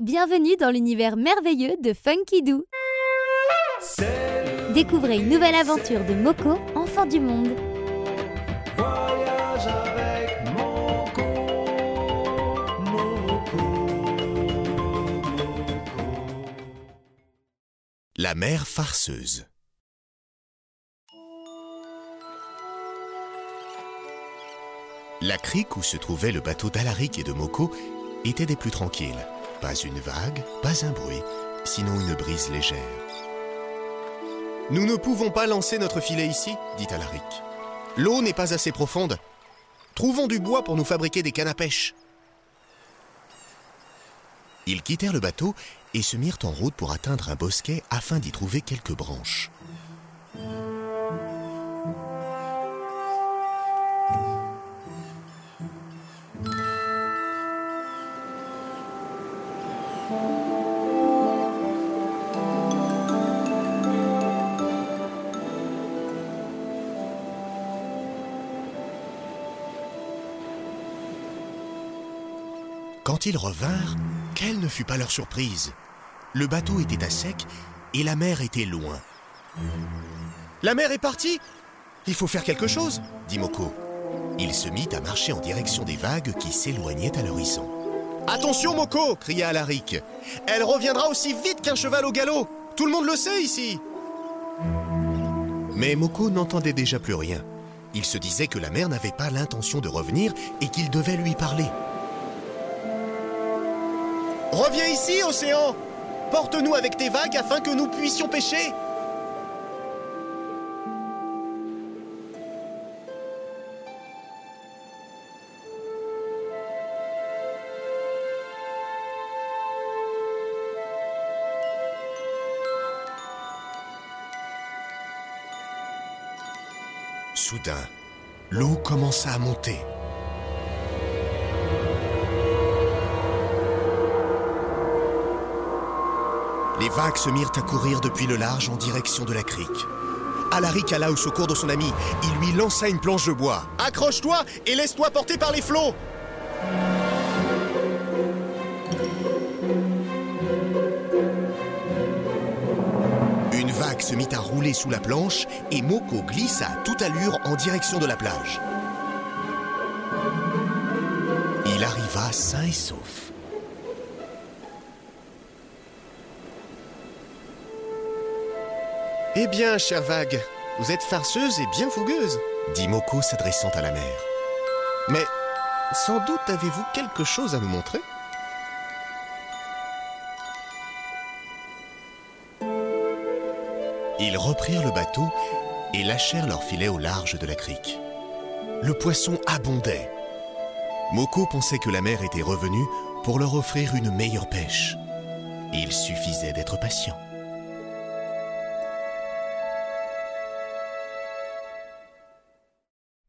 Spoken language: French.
Bienvenue dans l'univers merveilleux de Funky Doo. Découvrez une nouvelle aventure de Moko, enfant du monde. Voyage avec Moko, Moko, Moko. La mère farceuse. La crique où se trouvait le bateau d'Alaric et de Moko était des plus tranquilles. Pas une vague, pas un bruit, sinon une brise légère. Nous ne pouvons pas lancer notre filet ici, dit Alaric. L'eau n'est pas assez profonde. Trouvons du bois pour nous fabriquer des cannes à pêche. Ils quittèrent le bateau et se mirent en route pour atteindre un bosquet afin d'y trouver quelques branches. Quand ils revinrent, quelle ne fut pas leur surprise Le bateau était à sec et la mer était loin. La mer est partie Il faut faire quelque chose, dit Moko. Il se mit à marcher en direction des vagues qui s'éloignaient à l'horizon. Attention, Moko cria Alaric. Elle reviendra aussi vite qu'un cheval au galop Tout le monde le sait ici Mais Moko n'entendait déjà plus rien. Il se disait que la mer n'avait pas l'intention de revenir et qu'il devait lui parler. Reviens ici, océan Porte-nous avec tes vagues afin que nous puissions pêcher Soudain, l'eau commença à monter. Les vagues se mirent à courir depuis le large en direction de la crique. Alaric alla au secours de son ami. Il lui lança une planche de bois. Accroche-toi et laisse-toi porter par les flots Une vague se mit à rouler sous la planche et Moko glissa à toute allure en direction de la plage. Il arriva sain et sauf. Eh bien, chère vague, vous êtes farceuse et bien fougueuse, dit Moko s'adressant à la mer. Mais sans doute avez-vous quelque chose à nous montrer? Ils reprirent le bateau et lâchèrent leur filet au large de la crique. Le poisson abondait. Moko pensait que la mer était revenue pour leur offrir une meilleure pêche. Il suffisait d'être patient.